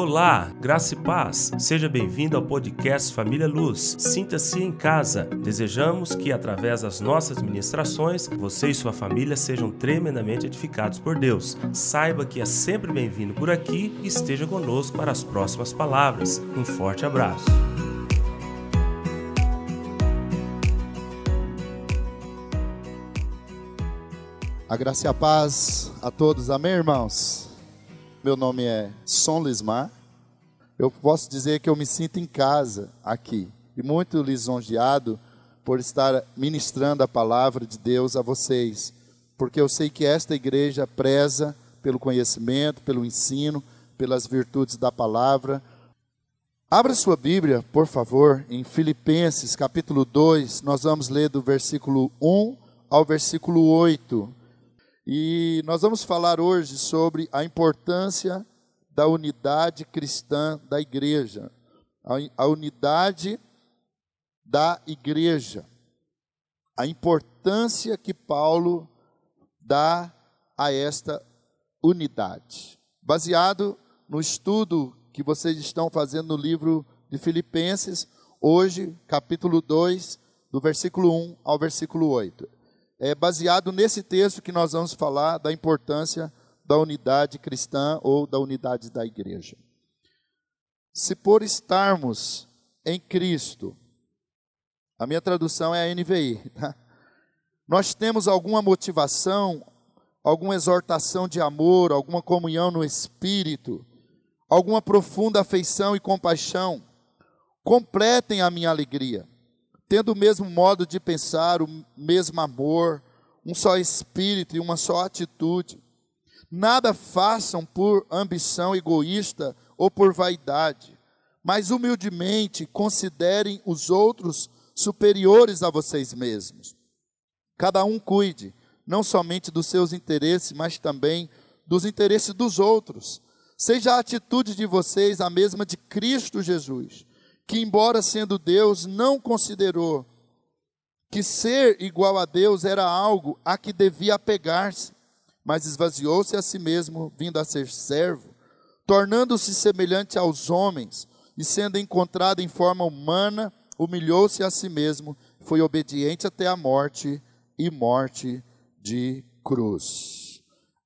Olá, graça e paz. Seja bem-vindo ao podcast Família Luz. Sinta-se em casa. Desejamos que, através das nossas ministrações, você e sua família sejam tremendamente edificados por Deus. Saiba que é sempre bem-vindo por aqui e esteja conosco para as próximas palavras. Um forte abraço. A graça e a paz a todos, amém, irmãos? Meu nome é Som Lismar. Eu posso dizer que eu me sinto em casa aqui e muito lisonjeado por estar ministrando a palavra de Deus a vocês, porque eu sei que esta igreja preza pelo conhecimento, pelo ensino, pelas virtudes da palavra. Abra sua Bíblia, por favor, em Filipenses capítulo 2, nós vamos ler do versículo 1 ao versículo 8. E nós vamos falar hoje sobre a importância da unidade cristã da igreja, a, unidade da igreja, a importância que Paulo dá a esta unidade. Baseado no estudo que vocês estão fazendo no livro de Filipenses, hoje, capítulo 2, do versículo 1 ao versículo 8 é baseado nesse texto que nós vamos falar da importância da unidade cristã ou da unidade da igreja. Se por estarmos em Cristo, a minha tradução é a NVI, tá? nós temos alguma motivação, alguma exortação de amor, alguma comunhão no Espírito, alguma profunda afeição e compaixão, completem a minha alegria tendo o mesmo modo de pensar, o mesmo amor, um só espírito e uma só atitude. Nada façam por ambição egoísta ou por vaidade, mas humildemente considerem os outros superiores a vocês mesmos. Cada um cuide não somente dos seus interesses, mas também dos interesses dos outros. Seja a atitude de vocês a mesma de Cristo Jesus que, embora sendo Deus, não considerou que ser igual a Deus era algo a que devia apegar-se, mas esvaziou-se a si mesmo, vindo a ser servo, tornando-se semelhante aos homens, e sendo encontrado em forma humana, humilhou-se a si mesmo, foi obediente até a morte e morte de cruz.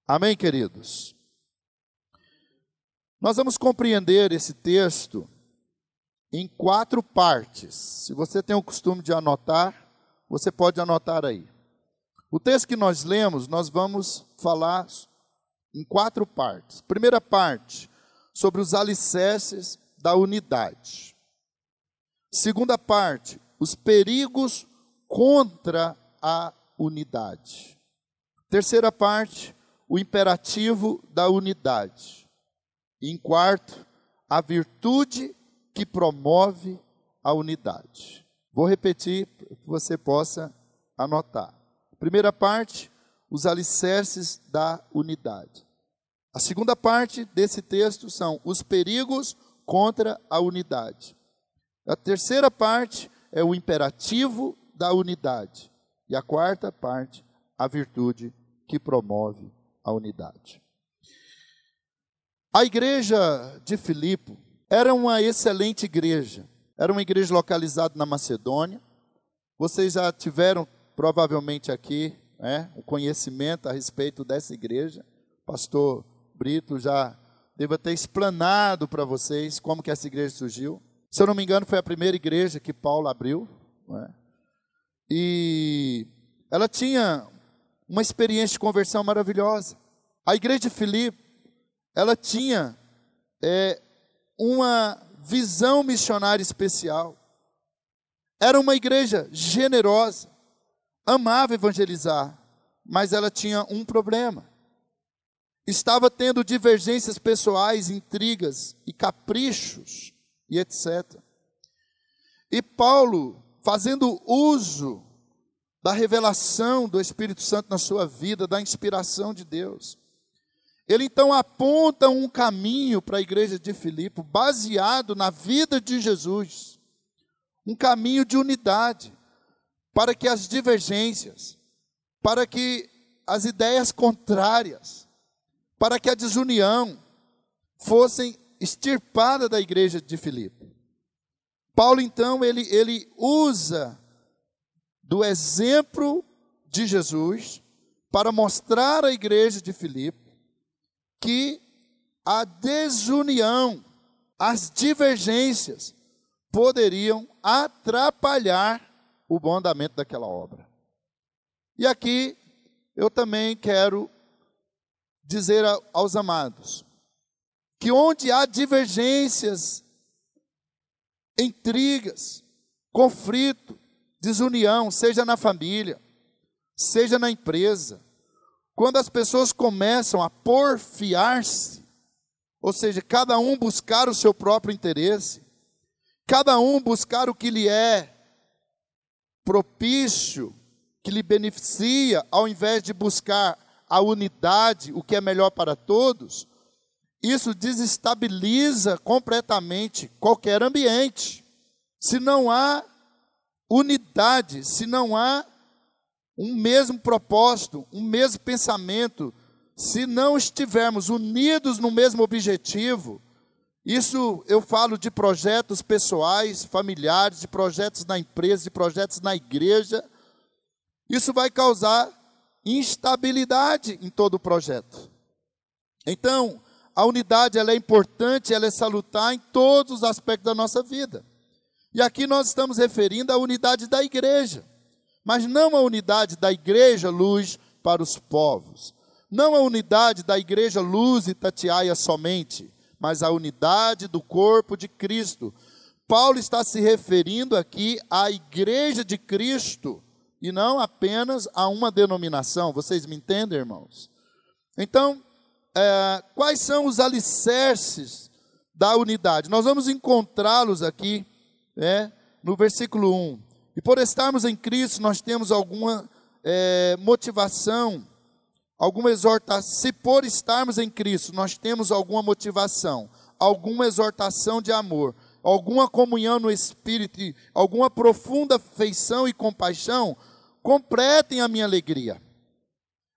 Amém, queridos? Nós vamos compreender esse texto em quatro partes. Se você tem o costume de anotar, você pode anotar aí. O texto que nós lemos, nós vamos falar em quatro partes. Primeira parte, sobre os alicerces da unidade. Segunda parte, os perigos contra a unidade. Terceira parte, o imperativo da unidade. E em quarto, a virtude que promove a unidade. Vou repetir para que você possa anotar. Primeira parte, os alicerces da unidade. A segunda parte desse texto são os perigos contra a unidade. A terceira parte é o imperativo da unidade. E a quarta parte, a virtude que promove a unidade. A igreja de Filipe era uma excelente igreja. Era uma igreja localizada na Macedônia. Vocês já tiveram provavelmente aqui né, o conhecimento a respeito dessa igreja. Pastor Brito já deve ter explanado para vocês como que essa igreja surgiu. Se eu não me engano, foi a primeira igreja que Paulo abriu. Né? E ela tinha uma experiência de conversão maravilhosa. A igreja de Filipe, ela tinha é, uma visão missionária especial. Era uma igreja generosa, amava evangelizar, mas ela tinha um problema. Estava tendo divergências pessoais, intrigas e caprichos e etc. E Paulo, fazendo uso da revelação do Espírito Santo na sua vida, da inspiração de Deus, ele então aponta um caminho para a igreja de Filipe, baseado na vida de Jesus, um caminho de unidade, para que as divergências, para que as ideias contrárias, para que a desunião fossem extirpada da igreja de Filipe. Paulo, então, ele, ele usa do exemplo de Jesus para mostrar à igreja de Filipe que a desunião, as divergências poderiam atrapalhar o bom andamento daquela obra. E aqui eu também quero dizer aos amados que onde há divergências, intrigas, conflito, desunião, seja na família, seja na empresa, quando as pessoas começam a porfiar-se, ou seja, cada um buscar o seu próprio interesse, cada um buscar o que lhe é propício, que lhe beneficia, ao invés de buscar a unidade, o que é melhor para todos, isso desestabiliza completamente qualquer ambiente. Se não há unidade, se não há um mesmo propósito, um mesmo pensamento, se não estivermos unidos no mesmo objetivo, isso eu falo de projetos pessoais, familiares, de projetos na empresa, de projetos na igreja. Isso vai causar instabilidade em todo o projeto. Então, a unidade ela é importante, ela é salutar em todos os aspectos da nossa vida. E aqui nós estamos referindo à unidade da igreja, mas não a unidade da igreja luz para os povos, não a unidade da igreja luz e Tatiaia somente, mas a unidade do corpo de Cristo. Paulo está se referindo aqui à igreja de Cristo e não apenas a uma denominação. Vocês me entendem, irmãos? Então, é, quais são os alicerces da unidade? Nós vamos encontrá-los aqui é, no versículo 1. E por estarmos em Cristo, nós temos alguma é, motivação alguma exortação, se por estarmos em Cristo, nós temos alguma motivação, alguma exortação de amor, alguma comunhão no Espírito, alguma profunda afeição e compaixão, completem a minha alegria.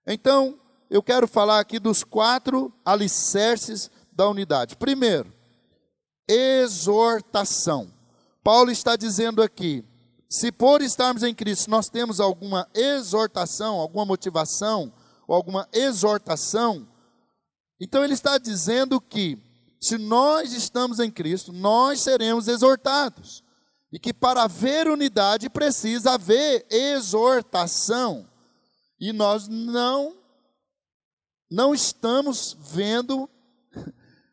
Então, eu quero falar aqui dos quatro alicerces da unidade. Primeiro, exortação. Paulo está dizendo aqui: se por estarmos em Cristo nós temos alguma exortação, alguma motivação, ou alguma exortação, então ele está dizendo que se nós estamos em Cristo, nós seremos exortados. E que para haver unidade precisa haver exortação. E nós não não estamos vendo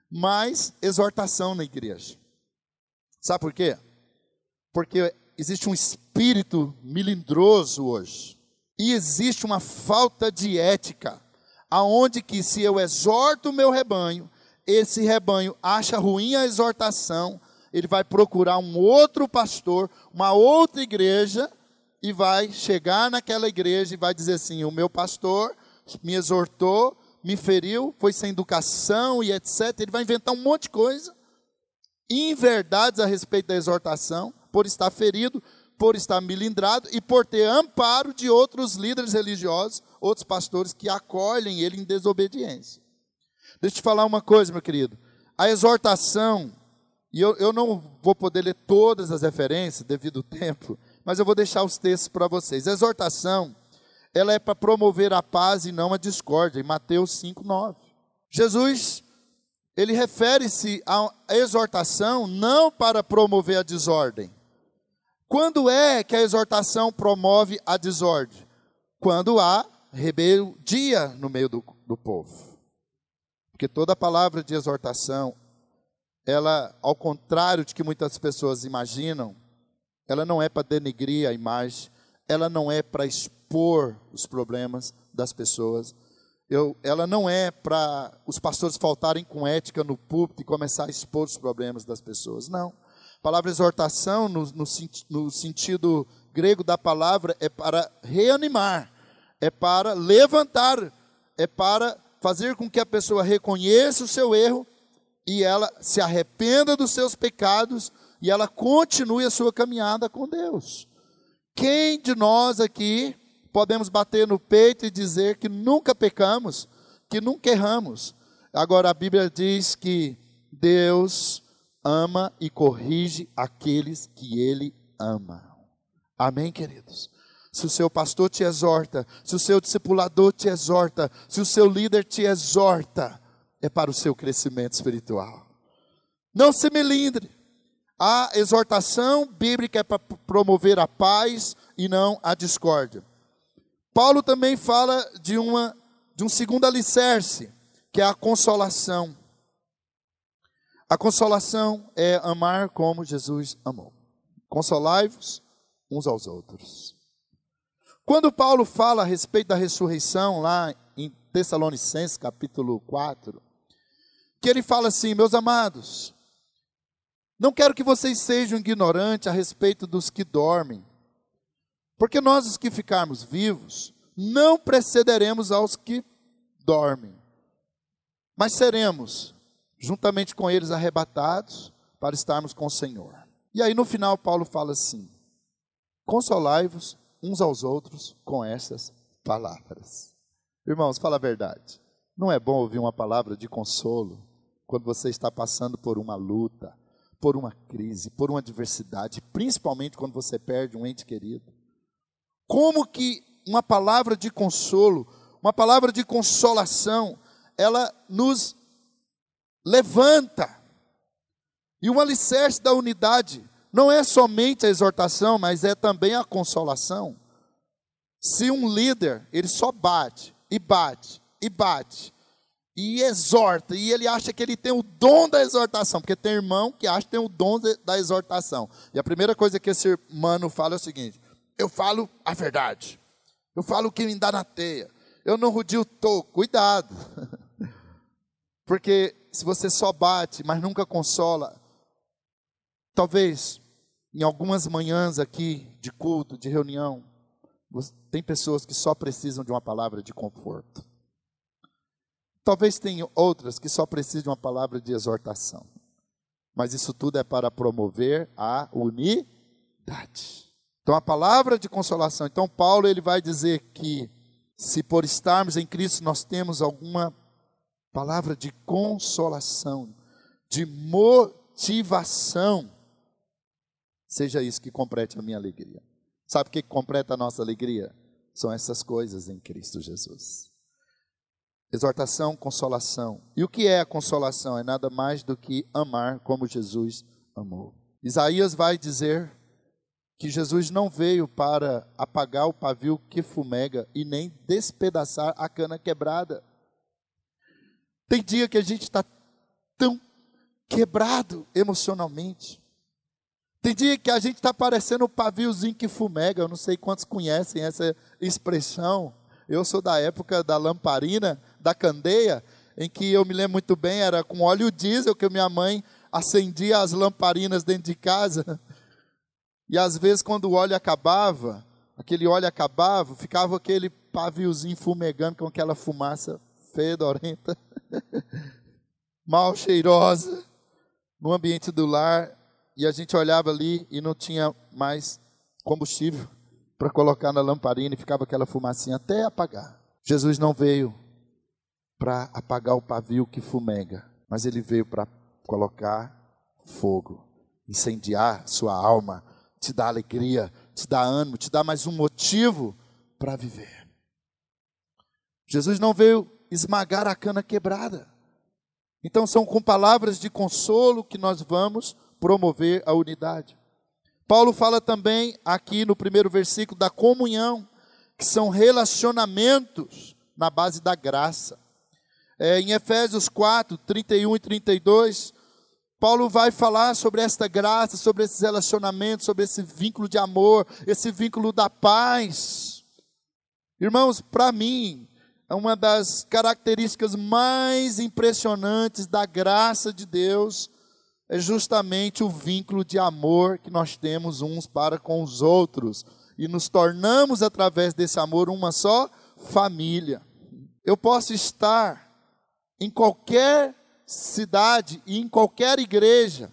mais exortação na igreja. Sabe por quê? Porque existe um espírito melindroso hoje e existe uma falta de ética, aonde que se eu exorto o meu rebanho, esse rebanho acha ruim a exortação, ele vai procurar um outro pastor, uma outra igreja e vai chegar naquela igreja e vai dizer assim: "O meu pastor me exortou, me feriu, foi sem educação e etc". Ele vai inventar um monte de coisa, inverdades a respeito da exortação, por estar ferido, por estar milindrado e por ter amparo de outros líderes religiosos, outros pastores que acolhem ele em desobediência. Deixa eu te falar uma coisa, meu querido. A exortação, e eu, eu não vou poder ler todas as referências devido ao tempo, mas eu vou deixar os textos para vocês. A exortação, ela é para promover a paz e não a discórdia, em Mateus 5, 9. Jesus, ele refere-se à exortação não para promover a desordem, quando é que a exortação promove a desordem? Quando há rebeldia no meio do, do povo. Porque toda palavra de exortação, ela, ao contrário de que muitas pessoas imaginam, ela não é para denegrir a imagem, ela não é para expor os problemas das pessoas, eu, ela não é para os pastores faltarem com ética no púlpito e começar a expor os problemas das pessoas, não. Palavra exortação, no, no, no sentido grego da palavra, é para reanimar, é para levantar, é para fazer com que a pessoa reconheça o seu erro e ela se arrependa dos seus pecados e ela continue a sua caminhada com Deus. Quem de nós aqui podemos bater no peito e dizer que nunca pecamos, que nunca erramos? Agora a Bíblia diz que Deus ama e corrige aqueles que ele ama. Amém, queridos? Se o seu pastor te exorta, se o seu discipulador te exorta, se o seu líder te exorta, é para o seu crescimento espiritual. Não se melindre. A exortação bíblica é para promover a paz e não a discórdia. Paulo também fala de, uma, de um segundo alicerce, que é a consolação. A consolação é amar como Jesus amou. Consolai-vos uns aos outros. Quando Paulo fala a respeito da ressurreição, lá em Tessalonicenses capítulo 4, que ele fala assim: Meus amados, não quero que vocês sejam ignorantes a respeito dos que dormem, porque nós, os que ficarmos vivos, não precederemos aos que dormem, mas seremos, juntamente com eles, arrebatados para estarmos com o Senhor. E aí no final, Paulo fala assim: Consolai-vos uns aos outros com essas palavras. Irmãos, fala a verdade. Não é bom ouvir uma palavra de consolo quando você está passando por uma luta, por uma crise, por uma adversidade, principalmente quando você perde um ente querido. Como que uma palavra de consolo, uma palavra de consolação, ela nos levanta. E o alicerce da unidade não é somente a exortação, mas é também a consolação. Se um líder, ele só bate, e bate, e bate, e exorta, e ele acha que ele tem o dom da exortação, porque tem irmão que acha que tem o dom da exortação. E a primeira coisa que esse irmão fala é o seguinte: eu falo a verdade, eu falo o que me dá na teia, eu não rudio toco, cuidado. Porque se você só bate, mas nunca consola, talvez em algumas manhãs aqui de culto, de reunião, tem pessoas que só precisam de uma palavra de conforto. Talvez tenha outras que só precisam de uma palavra de exortação. Mas isso tudo é para promover a unidade. Então a palavra de consolação. Então Paulo ele vai dizer que se por estarmos em Cristo nós temos alguma palavra de consolação, de motivação, seja isso que complete a minha alegria. Sabe o que completa a nossa alegria? São essas coisas em Cristo Jesus. Exortação, consolação. E o que é a consolação? É nada mais do que amar como Jesus amou. Isaías vai dizer que Jesus não veio para apagar o pavio que fumega e nem despedaçar a cana quebrada. Tem dia que a gente está tão quebrado emocionalmente. Tem dia que a gente está parecendo o paviozinho que fumega. Eu não sei quantos conhecem essa expressão. Eu sou da época da lamparina da candeia, em que eu me lembro muito bem, era com óleo diesel que minha mãe acendia as lamparinas dentro de casa. E às vezes, quando o óleo acabava, aquele óleo acabava, ficava aquele paviozinho fumegando com aquela fumaça fedorenta, mal cheirosa, no ambiente do lar. E a gente olhava ali e não tinha mais combustível para colocar na lamparina e ficava aquela fumacinha até apagar. Jesus não veio para apagar o pavio que fumega, mas ele veio para colocar fogo, incendiar sua alma, te dar alegria, te dar ânimo, te dar mais um motivo para viver. Jesus não veio esmagar a cana quebrada. Então são com palavras de consolo que nós vamos promover a unidade. Paulo fala também aqui no primeiro versículo da comunhão, que são relacionamentos na base da graça. É, em Efésios 4, 31 e 32, Paulo vai falar sobre esta graça, sobre esses relacionamentos, sobre esse vínculo de amor, esse vínculo da paz. Irmãos, para mim, uma das características mais impressionantes da graça de Deus é justamente o vínculo de amor que nós temos uns para com os outros e nos tornamos através desse amor uma só família. Eu posso estar em qualquer cidade e em qualquer igreja,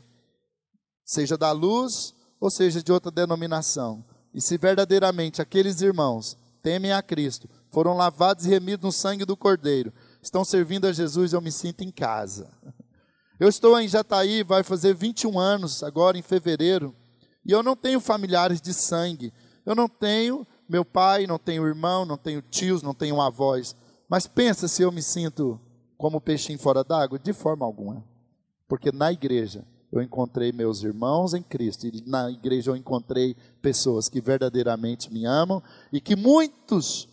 seja da luz ou seja de outra denominação, e se verdadeiramente aqueles irmãos temem a Cristo, foram lavados e remidos no sangue do Cordeiro, estão servindo a Jesus, eu me sinto em casa. Eu estou em Jataí, vai fazer 21 anos agora em fevereiro, e eu não tenho familiares de sangue. Eu não tenho meu pai, não tenho irmão, não tenho tios, não tenho avós. Mas pensa se eu me sinto como peixinho fora d'água? De forma alguma. Porque na igreja eu encontrei meus irmãos em Cristo, e na igreja eu encontrei pessoas que verdadeiramente me amam e que muitos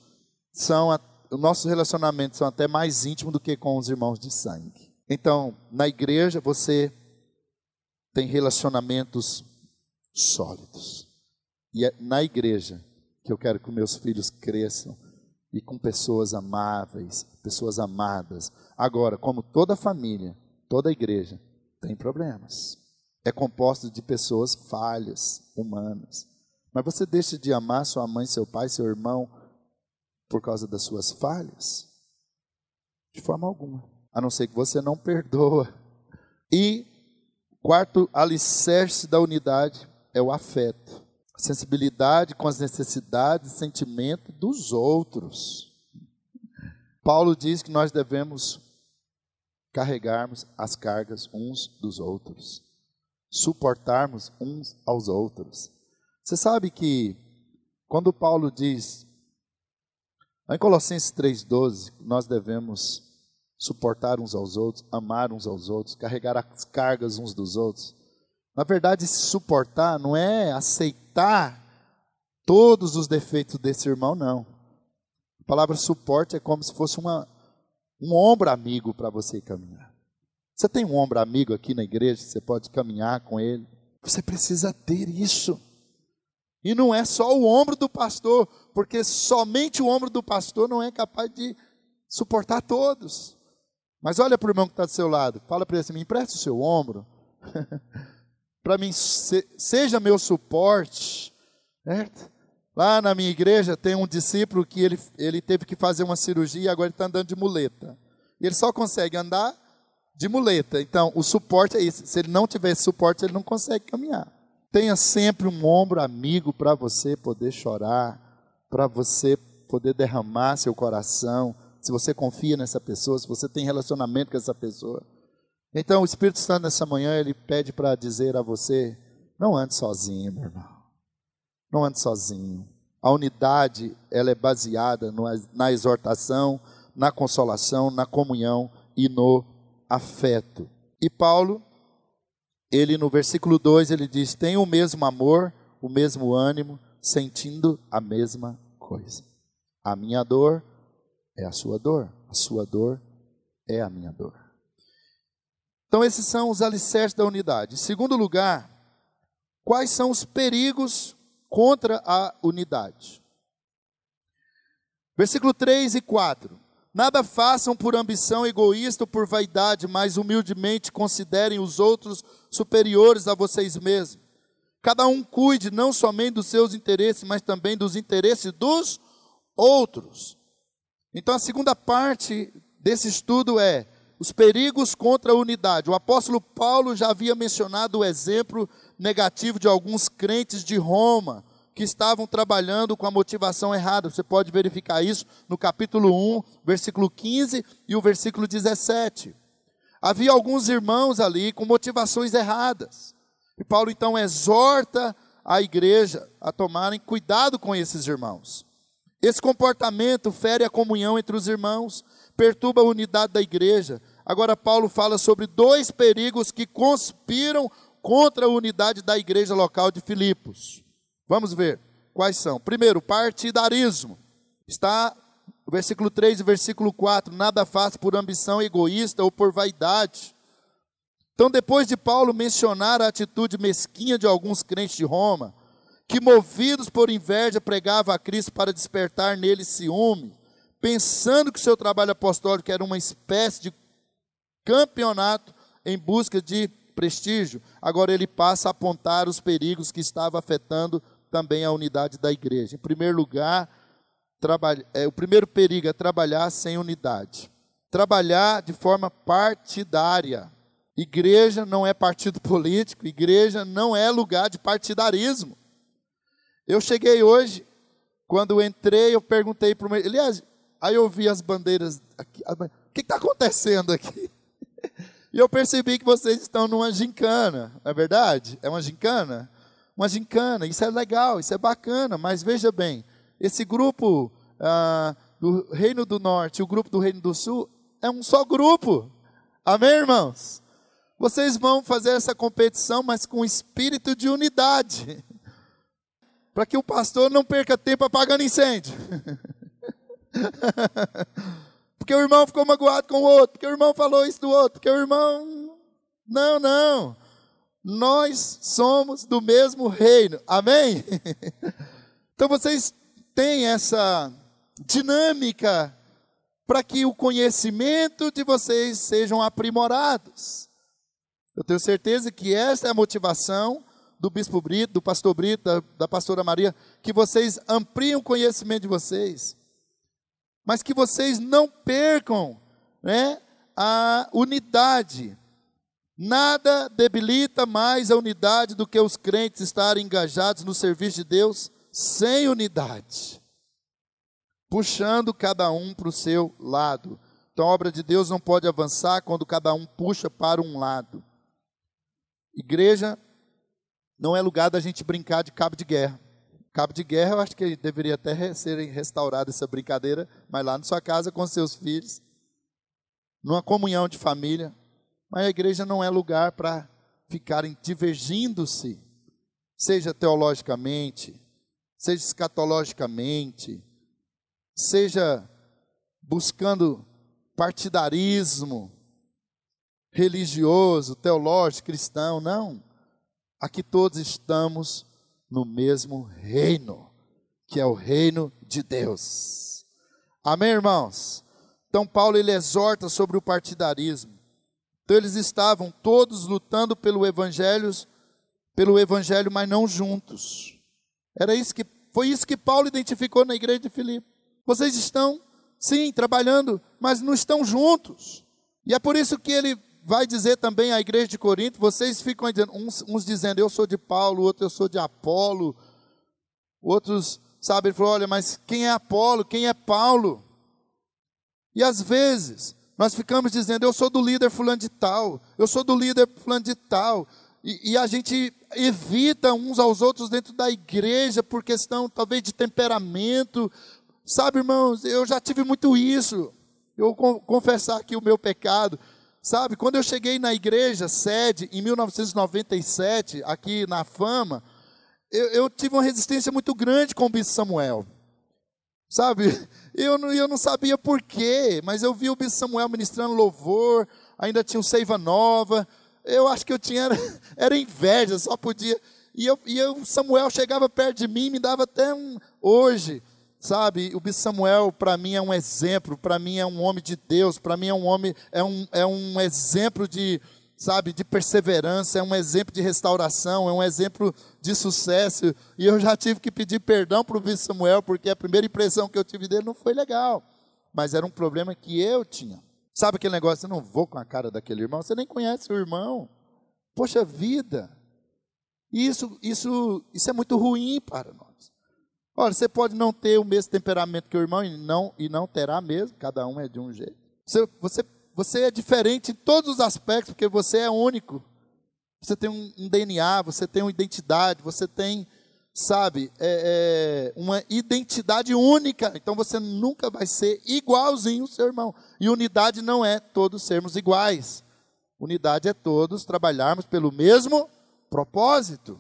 são, os nossos relacionamentos são até mais íntimos do que com os irmãos de sangue. Então, na igreja você tem relacionamentos sólidos. E é na igreja que eu quero que meus filhos cresçam e com pessoas amáveis, pessoas amadas. Agora, como toda família, toda igreja, tem problemas. É composto de pessoas falhas, humanas. Mas você deixa de amar sua mãe, seu pai, seu irmão por causa das suas falhas? De forma alguma. A não ser que você não perdoa. E quarto alicerce da unidade é o afeto. A sensibilidade com as necessidades e sentimentos dos outros. Paulo diz que nós devemos carregarmos as cargas uns dos outros, suportarmos uns aos outros. Você sabe que quando Paulo diz em Colossenses 3:12, nós devemos suportar uns aos outros, amar uns aos outros, carregar as cargas uns dos outros. Na verdade, se suportar não é aceitar todos os defeitos desse irmão, não. A palavra suporte é como se fosse uma, um ombro amigo para você caminhar. Você tem um ombro amigo aqui na igreja, você pode caminhar com ele. Você precisa ter isso. E não é só o ombro do pastor, porque somente o ombro do pastor não é capaz de suportar todos. Mas olha para o irmão que está do seu lado, fala para ele assim: me empresta o seu ombro, para mim, se, seja meu suporte, certo? Lá na minha igreja tem um discípulo que ele, ele teve que fazer uma cirurgia e agora está andando de muleta. E ele só consegue andar de muleta. Então, o suporte é isso. Se ele não tiver suporte, ele não consegue caminhar. Tenha sempre um ombro amigo para você poder chorar, para você poder derramar seu coração. Se você confia nessa pessoa, se você tem relacionamento com essa pessoa. Então, o Espírito Santo nessa manhã, ele pede para dizer a você: não ande sozinho, meu irmão. Não ande sozinho. A unidade, ela é baseada no, na exortação, na consolação, na comunhão e no afeto. E Paulo, ele no versículo 2, ele diz: "Tem o mesmo amor, o mesmo ânimo, sentindo a mesma coisa. A minha dor é a sua dor, a sua dor é a minha dor." Então esses são os alicerces da unidade. Em segundo lugar, quais são os perigos contra a unidade. Versículo 3 e 4. Nada façam por ambição egoísta ou por vaidade, mas humildemente considerem os outros superiores a vocês mesmos. Cada um cuide não somente dos seus interesses, mas também dos interesses dos outros. Então, a segunda parte desse estudo é os perigos contra a unidade. O apóstolo Paulo já havia mencionado o exemplo negativo de alguns crentes de Roma que estavam trabalhando com a motivação errada. Você pode verificar isso no capítulo 1, versículo 15 e o versículo 17. Havia alguns irmãos ali com motivações erradas. E Paulo então exorta a igreja a tomarem cuidado com esses irmãos. Esse comportamento fere a comunhão entre os irmãos, perturba a unidade da igreja. Agora, Paulo fala sobre dois perigos que conspiram contra a unidade da igreja local de Filipos. Vamos ver quais são. Primeiro, partidarismo. Está o versículo 3 e versículo 4. Nada faz por ambição egoísta ou por vaidade. Então, depois de Paulo mencionar a atitude mesquinha de alguns crentes de Roma, que movidos por inveja pregavam a Cristo para despertar nele ciúme, pensando que o seu trabalho apostólico era uma espécie de campeonato em busca de prestígio, agora ele passa a apontar os perigos que estavam afetando também a unidade da igreja. Em primeiro lugar, é, o primeiro perigo é trabalhar sem unidade. Trabalhar de forma partidária. Igreja não é partido político, igreja não é lugar de partidarismo. Eu cheguei hoje, quando entrei, eu perguntei para o meu. Aliás, aí eu vi as bandeiras aqui. O que está acontecendo aqui? E eu percebi que vocês estão numa gincana, não é verdade? É uma gincana? Uma gincana, isso é legal, isso é bacana, mas veja bem, esse grupo ah, do Reino do Norte e o grupo do Reino do Sul é um só grupo. Amém, irmãos? Vocês vão fazer essa competição, mas com espírito de unidade. Para que o pastor não perca tempo apagando incêndio. porque o irmão ficou magoado com o outro, porque o irmão falou isso do outro, porque o irmão. Não, não. Nós somos do mesmo reino. Amém? Então vocês têm essa dinâmica para que o conhecimento de vocês sejam aprimorados. Eu tenho certeza que essa é a motivação do bispo Brito, do pastor Brito, da, da pastora Maria, que vocês ampliem o conhecimento de vocês, mas que vocês não percam né, a unidade. Nada debilita mais a unidade do que os crentes estarem engajados no serviço de Deus sem unidade puxando cada um para o seu lado. Então a obra de Deus não pode avançar quando cada um puxa para um lado. Igreja não é lugar da gente brincar de cabo de guerra. Cabo de guerra, eu acho que deveria até ser restaurada essa brincadeira, mas lá na sua casa com seus filhos, numa comunhão de família. Mas a igreja não é lugar para ficarem divergindo-se, seja teologicamente, seja escatologicamente, seja buscando partidarismo religioso, teológico, cristão, não. Aqui todos estamos no mesmo reino, que é o reino de Deus. Amém, irmãos? Então Paulo ele exorta sobre o partidarismo. Então eles estavam todos lutando pelo evangelho, pelo evangelho, mas não juntos. Era isso que foi isso que Paulo identificou na igreja de Filipe. Vocês estão, sim, trabalhando, mas não estão juntos. E é por isso que ele vai dizer também à igreja de Corinto: vocês ficam dizendo, uns, uns dizendo, eu sou de Paulo, outro eu sou de Apolo, outros, sabe, ele falou: olha, mas quem é Apolo, quem é Paulo? E às vezes, nós ficamos dizendo, eu sou do líder fulano de tal, eu sou do líder fulano de tal, e, e, a gente evita uns aos outros dentro da igreja por questão talvez de temperamento, Sabe, irmãos, eu já tive muito isso. Eu vou confessar aqui o meu pecado. Sabe, quando eu cheguei na igreja sede em 1997, aqui na Fama, eu, eu tive uma resistência muito grande com o bispo Samuel. Sabe, eu não, eu não sabia porquê, mas eu vi o bispo Samuel ministrando louvor, ainda tinha um Seiva Nova. Eu acho que eu tinha, era, era inveja, só podia. E, eu, e eu, Samuel chegava perto de mim, me dava até um. Hoje, Sabe, o bispo Samuel para mim é um exemplo, para mim é um homem de Deus, para mim é um homem, é um, é um exemplo de, sabe, de perseverança, é um exemplo de restauração, é um exemplo de sucesso. E eu já tive que pedir perdão para o bispo Samuel, porque a primeira impressão que eu tive dele não foi legal. Mas era um problema que eu tinha. Sabe aquele negócio, eu não vou com a cara daquele irmão, você nem conhece o irmão. Poxa vida. Isso, isso, isso é muito ruim para nós. Olha, você pode não ter o mesmo temperamento que o irmão e não, e não terá mesmo, cada um é de um jeito. Você, você, você é diferente em todos os aspectos, porque você é único. Você tem um, DNA, você tem uma identidade, você tem, sabe, é, é, uma identidade única. Então você nunca vai ser igualzinho o seu irmão. E unidade não é todos sermos iguais. Unidade é todos trabalharmos pelo mesmo propósito,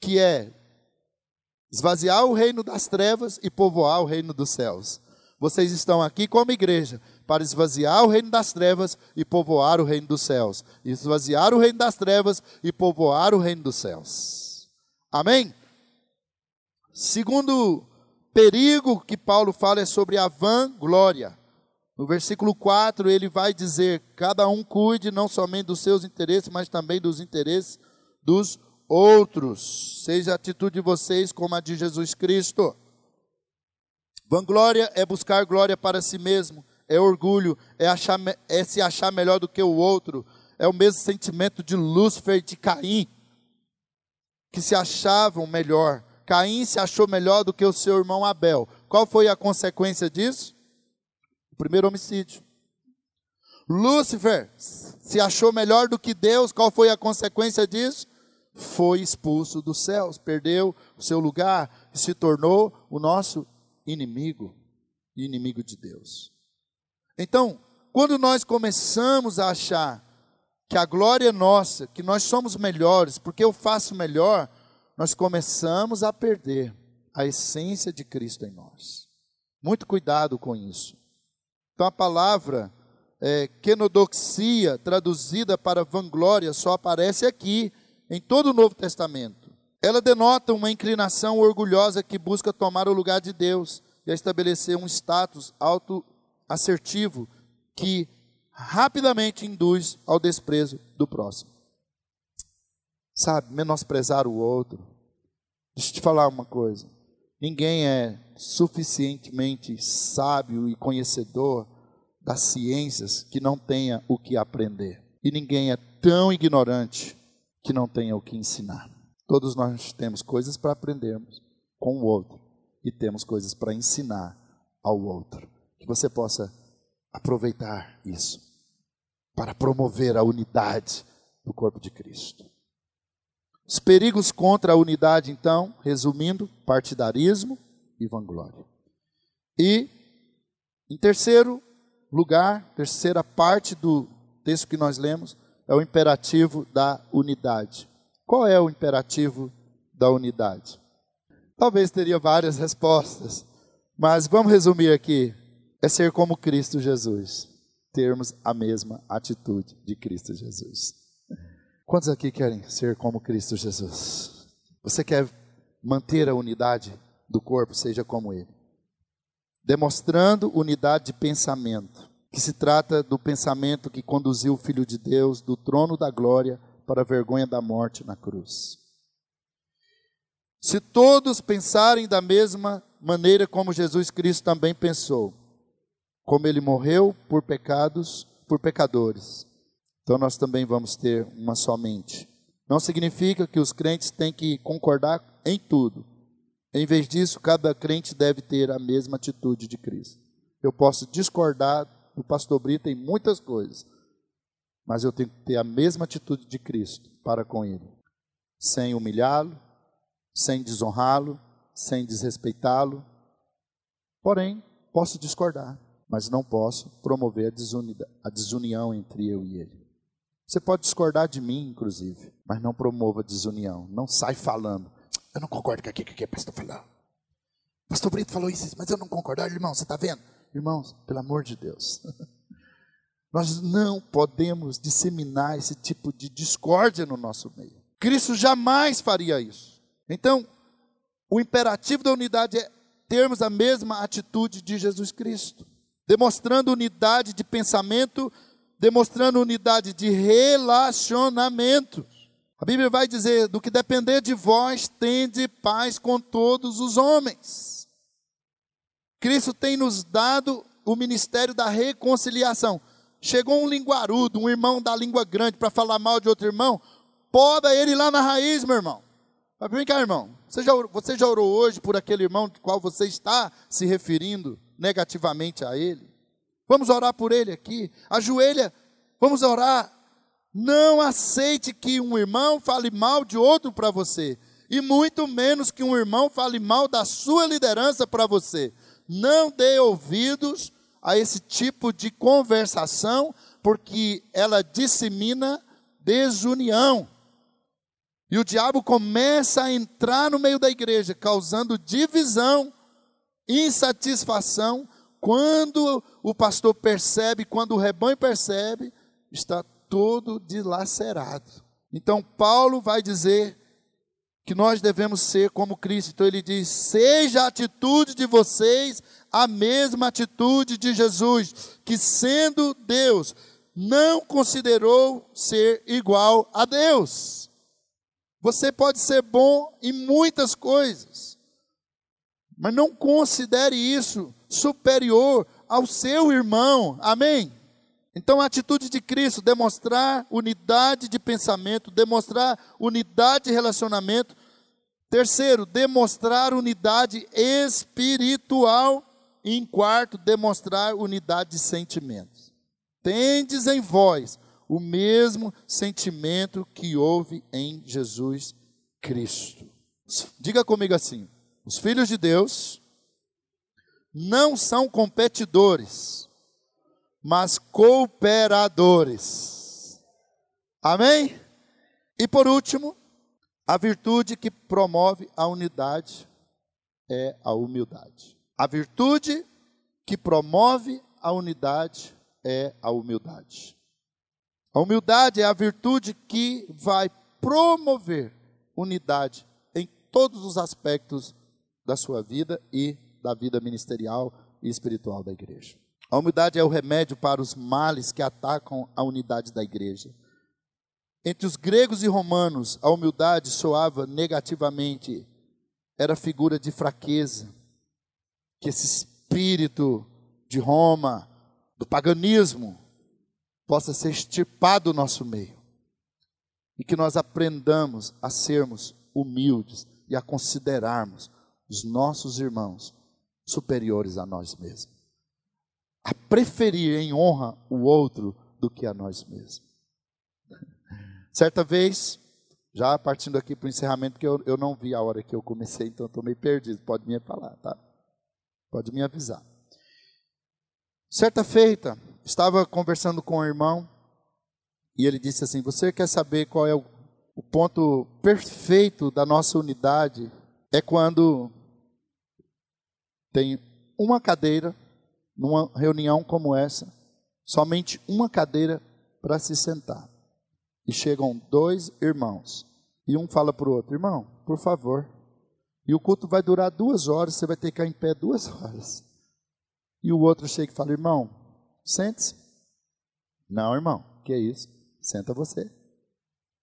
que é esvaziar o reino das trevas e povoar o reino dos céus. Vocês estão aqui como igreja para esvaziar o reino das trevas e povoar o reino dos céus. Esvaziar o reino das trevas e povoar o reino dos céus. Amém? Segundo perigo que Paulo fala é sobre a vanglória. No versículo 4, ele vai dizer: Cada um cuide não somente dos seus interesses, mas também dos interesses dos outros. Seja a atitude de vocês como a de Jesus Cristo. Vanglória é buscar glória para si mesmo, é orgulho, é, achar, é se achar melhor do que o outro, é o mesmo sentimento de Lúcifer e de Caim, que se achavam melhor. Caim se achou melhor do que o seu irmão Abel. Qual foi a consequência disso? O primeiro homicídio. Lúcifer se achou melhor do que Deus, qual foi a consequência disso? Foi expulso dos céus, perdeu o seu lugar e se tornou o nosso inimigo, inimigo de Deus. Então, quando nós começamos a achar que a glória é nossa, que nós somos melhores, porque eu faço melhor, nós começamos a perder a essência de Cristo em nós. Muito cuidado com isso. Então a palavra é, quenodoxia, traduzida para vanglória, só aparece aqui, em todo o Novo Testamento. Ela denota uma inclinação orgulhosa que busca tomar o lugar de Deus e estabelecer um status auto-assertivo que rapidamente induz ao desprezo do próximo. Sabe, menosprezar o outro. Deixa eu te falar uma coisa. Ninguém é suficientemente sábio e conhecedor das ciências que não tenha o que aprender. E ninguém é tão ignorante que não tenha o que ensinar. Todos nós temos coisas para aprendermos com o outro e temos coisas para ensinar ao outro. Que você possa aproveitar isso para promover a unidade do corpo de Cristo. Os perigos contra a unidade, então, resumindo, partidarismo e vanglória. E, em terceiro lugar, terceira parte do texto que nós lemos, é o imperativo da unidade. Qual é o imperativo da unidade? Talvez teria várias respostas, mas vamos resumir aqui. É ser como Cristo Jesus, termos a mesma atitude de Cristo Jesus. Quantos aqui querem ser como Cristo Jesus? Você quer manter a unidade do corpo, seja como Ele demonstrando unidade de pensamento, que se trata do pensamento que conduziu o Filho de Deus do trono da glória para a vergonha da morte na cruz. Se todos pensarem da mesma maneira como Jesus Cristo também pensou, como ele morreu por pecados, por pecadores, então nós também vamos ter uma só mente. Não significa que os crentes têm que concordar em tudo, em vez disso, cada crente deve ter a mesma atitude de Cristo. Eu posso discordar do pastor Brito em muitas coisas, mas eu tenho que ter a mesma atitude de Cristo para com ele, sem humilhá-lo, sem desonrá-lo, sem desrespeitá-lo. Porém, posso discordar, mas não posso promover a, a desunião entre eu e ele. Você pode discordar de mim, inclusive, mas não promova desunião. Não sai falando. Eu não concordo com o que, que, que o pastor falou. Pastor Brito falou isso, mas eu não concordo. Olha, irmão, você está vendo? Irmãos, pelo amor de Deus. Nós não podemos disseminar esse tipo de discórdia no nosso meio. Cristo jamais faria isso. Então, o imperativo da unidade é termos a mesma atitude de Jesus Cristo, demonstrando unidade de pensamento, demonstrando unidade de relacionamento. A Bíblia vai dizer: do que depender de vós, tende paz com todos os homens. Cristo tem nos dado o ministério da reconciliação. Chegou um linguarudo, um irmão da língua grande, para falar mal de outro irmão, poda ele lá na raiz, meu irmão. Vem cá, irmão. Você já, você já orou hoje por aquele irmão de qual você está se referindo negativamente a ele? Vamos orar por ele aqui. Ajoelha, vamos orar não aceite que um irmão fale mal de outro para você, e muito menos que um irmão fale mal da sua liderança para você. Não dê ouvidos a esse tipo de conversação, porque ela dissemina desunião. E o diabo começa a entrar no meio da igreja, causando divisão, insatisfação. Quando o pastor percebe, quando o rebanho percebe, está todo dilacerado. Então, Paulo vai dizer que nós devemos ser como Cristo. Então, ele diz: seja a atitude de vocês a mesma atitude de Jesus, que sendo Deus, não considerou ser igual a Deus. Você pode ser bom em muitas coisas, mas não considere isso superior ao seu irmão. Amém? Então, a atitude de Cristo, demonstrar unidade de pensamento, demonstrar unidade de relacionamento. Terceiro, demonstrar unidade espiritual. E em quarto, demonstrar unidade de sentimentos. tendes em vós o mesmo sentimento que houve em Jesus Cristo. Diga comigo assim: os filhos de Deus não são competidores, mas cooperadores. Amém? E por último, a virtude que promove a unidade é a humildade. A virtude que promove a unidade é a humildade. A humildade é a virtude que vai promover unidade em todos os aspectos da sua vida e da vida ministerial e espiritual da igreja. A humildade é o remédio para os males que atacam a unidade da igreja. Entre os gregos e romanos, a humildade soava negativamente, era figura de fraqueza, que esse espírito de Roma, do paganismo, possa ser extirpado do nosso meio. E que nós aprendamos a sermos humildes e a considerarmos os nossos irmãos superiores a nós mesmos. A preferir em honra o outro do que a nós mesmos. Certa vez, já partindo aqui para o encerramento, que eu, eu não vi a hora que eu comecei, então estou meio perdido. Pode me falar, tá? Pode me avisar. Certa feita, estava conversando com o irmão e ele disse assim: Você quer saber qual é o, o ponto perfeito da nossa unidade? É quando tem uma cadeira, numa reunião como essa, somente uma cadeira para se sentar. E chegam dois irmãos. E um fala para o outro: Irmão, por favor. E o culto vai durar duas horas, você vai ter que ficar em pé duas horas. E o outro chega e fala: Irmão, sente-se. Não, irmão, que é isso? Senta você.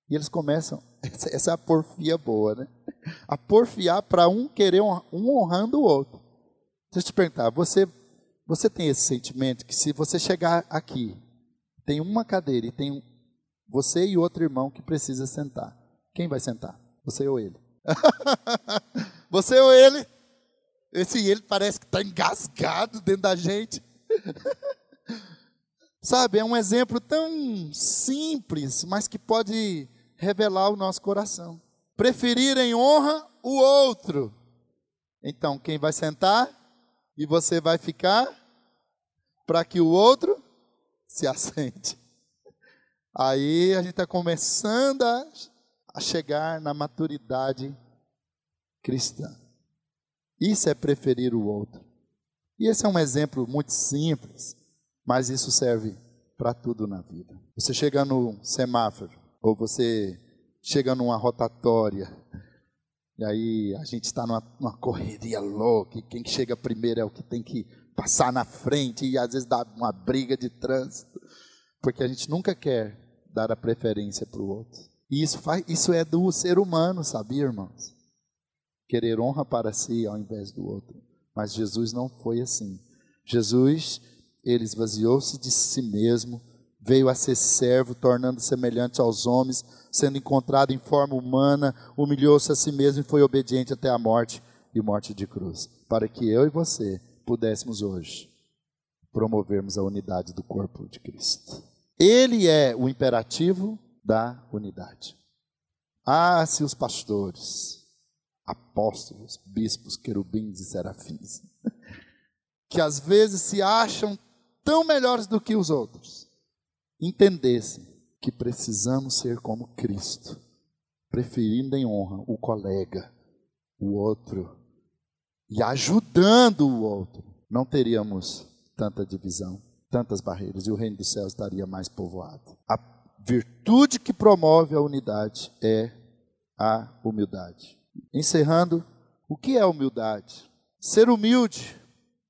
E eles começam, essa é a porfia boa, né? A porfiar para um querer um honrando o outro. Deixa eu te perguntar, você, você tem esse sentimento que se você chegar aqui, tem uma cadeira e tem você e outro irmão que precisa sentar. Quem vai sentar? Você ou ele? você ou ele? Esse ele parece que está engasgado dentro da gente. Sabe, é um exemplo tão simples, mas que pode revelar o nosso coração. Preferir em honra o outro. Então, quem vai sentar e você vai ficar para que o outro se assente. Aí a gente está começando a, chegar na maturidade cristã. Isso é preferir o outro. E esse é um exemplo muito simples, mas isso serve para tudo na vida. Você chega no semáforo, ou você chega numa rotatória, e aí a gente está numa, numa, correria louca, e quem chega primeiro é o que tem que passar na frente, e às vezes dá uma briga de trânsito, porque a gente nunca quer dar a preferência para o outro. E isso, faz, isso é do ser humano, sabia, irmãos? Querer honra para si ao invés do outro. Mas Jesus não foi assim. Jesus, ele esvaziou-se de si mesmo, veio a ser servo, tornando-se semelhante aos homens, sendo encontrado em forma humana, humilhou-se a si mesmo e foi obediente até a morte e morte de cruz, para que eu e você pudéssemos hoje promovermos a unidade do corpo de Cristo. Ele é o imperativo da unidade. Ah, se os pastores, apóstolos, bispos, querubins e serafins, que às vezes se acham tão melhores do que os outros, entendessem que precisamos ser como Cristo, preferindo em honra o colega, o outro, e ajudando o outro, não teríamos tanta divisão, tantas barreiras, e o reino dos céus estaria mais povoado. A virtude que promove a unidade é a humildade. Encerrando, o que é humildade? Ser humilde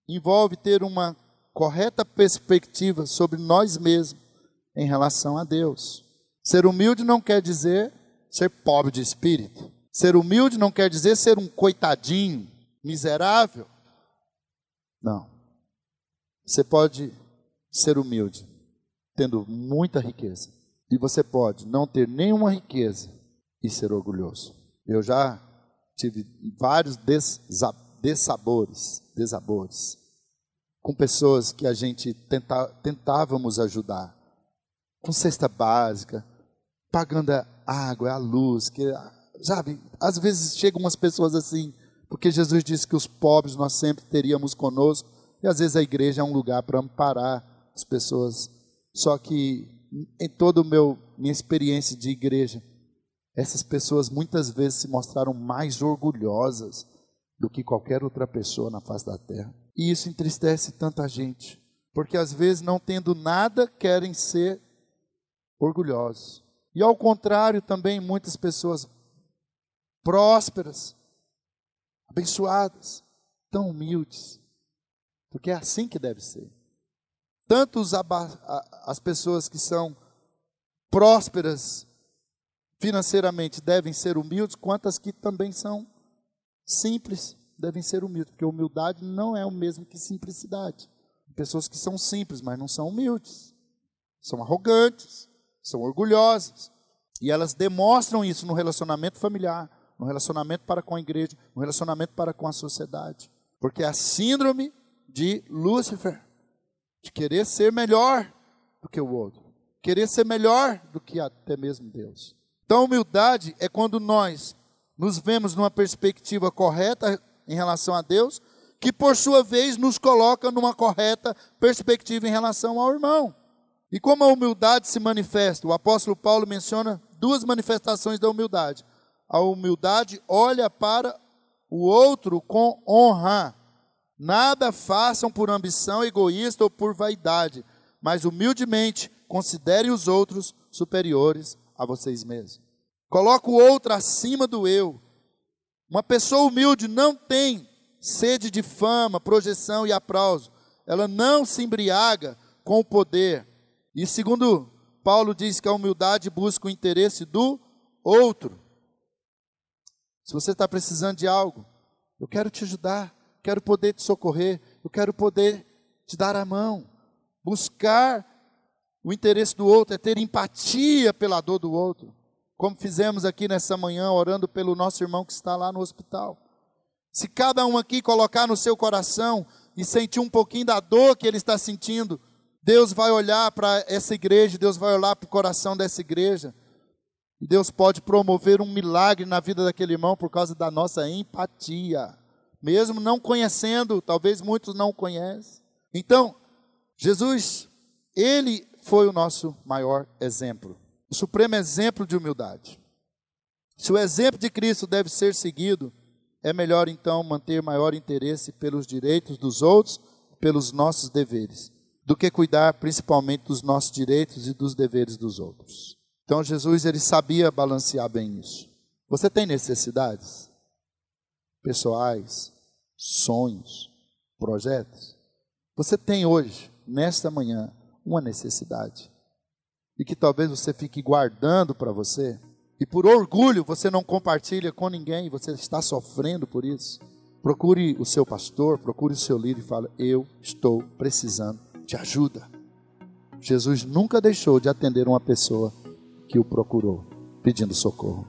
envolve ter uma correta perspectiva sobre nós mesmos em relação a Deus. Ser humilde não quer dizer ser pobre de espírito. Ser humilde não quer dizer ser um coitadinho, miserável. Não. Você pode ser humilde, tendo muita riqueza. E você pode não ter nenhuma riqueza e ser orgulhoso. Eu já tive vários dessabores, desabores. com pessoas que a gente tenta, tentávamos ajudar, com cesta básica, pagando a água, a luz, que, sabe, às vezes chegam umas pessoas assim, porque Jesus disse que os pobres nós sempre teríamos conosco, e às vezes a igreja é um lugar para amparar as pessoas. Só que em toda minha experiência de igreja, essas pessoas muitas vezes se mostraram mais orgulhosas do que qualquer outra pessoa na face da terra. E isso entristece tanta gente, porque às vezes, não tendo nada, querem ser orgulhosos. E ao contrário, também muitas pessoas prósperas, abençoadas, tão humildes, porque é assim que deve ser. Tanto as pessoas que são prósperas financeiramente devem ser humildes, quanto as que também são simples devem ser humildes, porque humildade não é o mesmo que simplicidade. Pessoas que são simples, mas não são humildes, são arrogantes, são orgulhosas, e elas demonstram isso no relacionamento familiar, no relacionamento para com a igreja, no relacionamento para com a sociedade. Porque é a síndrome de Lúcifer, de querer ser melhor do que o outro, querer ser melhor do que até mesmo Deus. Então, humildade é quando nós nos vemos numa perspectiva correta em relação a Deus, que por sua vez nos coloca numa correta perspectiva em relação ao irmão. E como a humildade se manifesta? O apóstolo Paulo menciona duas manifestações da humildade. A humildade olha para o outro com honra. Nada façam por ambição egoísta ou por vaidade, mas humildemente considerem os outros superiores a vocês mesmos. Coloca o outro acima do eu. Uma pessoa humilde não tem sede de fama, projeção e aplauso. Ela não se embriaga com o poder. E segundo Paulo diz que a humildade busca o interesse do outro. Se você está precisando de algo, eu quero te ajudar, quero poder te socorrer, eu quero poder te dar a mão. Buscar o interesse do outro é ter empatia pela dor do outro como fizemos aqui nessa manhã, orando pelo nosso irmão que está lá no hospital. Se cada um aqui colocar no seu coração e sentir um pouquinho da dor que ele está sentindo, Deus vai olhar para essa igreja, Deus vai olhar para o coração dessa igreja, e Deus pode promover um milagre na vida daquele irmão por causa da nossa empatia, mesmo não conhecendo, talvez muitos não conhecem. Então, Jesus, ele foi o nosso maior exemplo o supremo exemplo de humildade. Se o exemplo de Cristo deve ser seguido, é melhor então manter maior interesse pelos direitos dos outros, pelos nossos deveres, do que cuidar principalmente dos nossos direitos e dos deveres dos outros. Então Jesus ele sabia balancear bem isso. Você tem necessidades pessoais, sonhos, projetos? Você tem hoje, nesta manhã, uma necessidade e que talvez você fique guardando para você, e por orgulho você não compartilha com ninguém, você está sofrendo por isso, procure o seu pastor, procure o seu líder e fale: Eu estou precisando de ajuda. Jesus nunca deixou de atender uma pessoa que o procurou, pedindo socorro.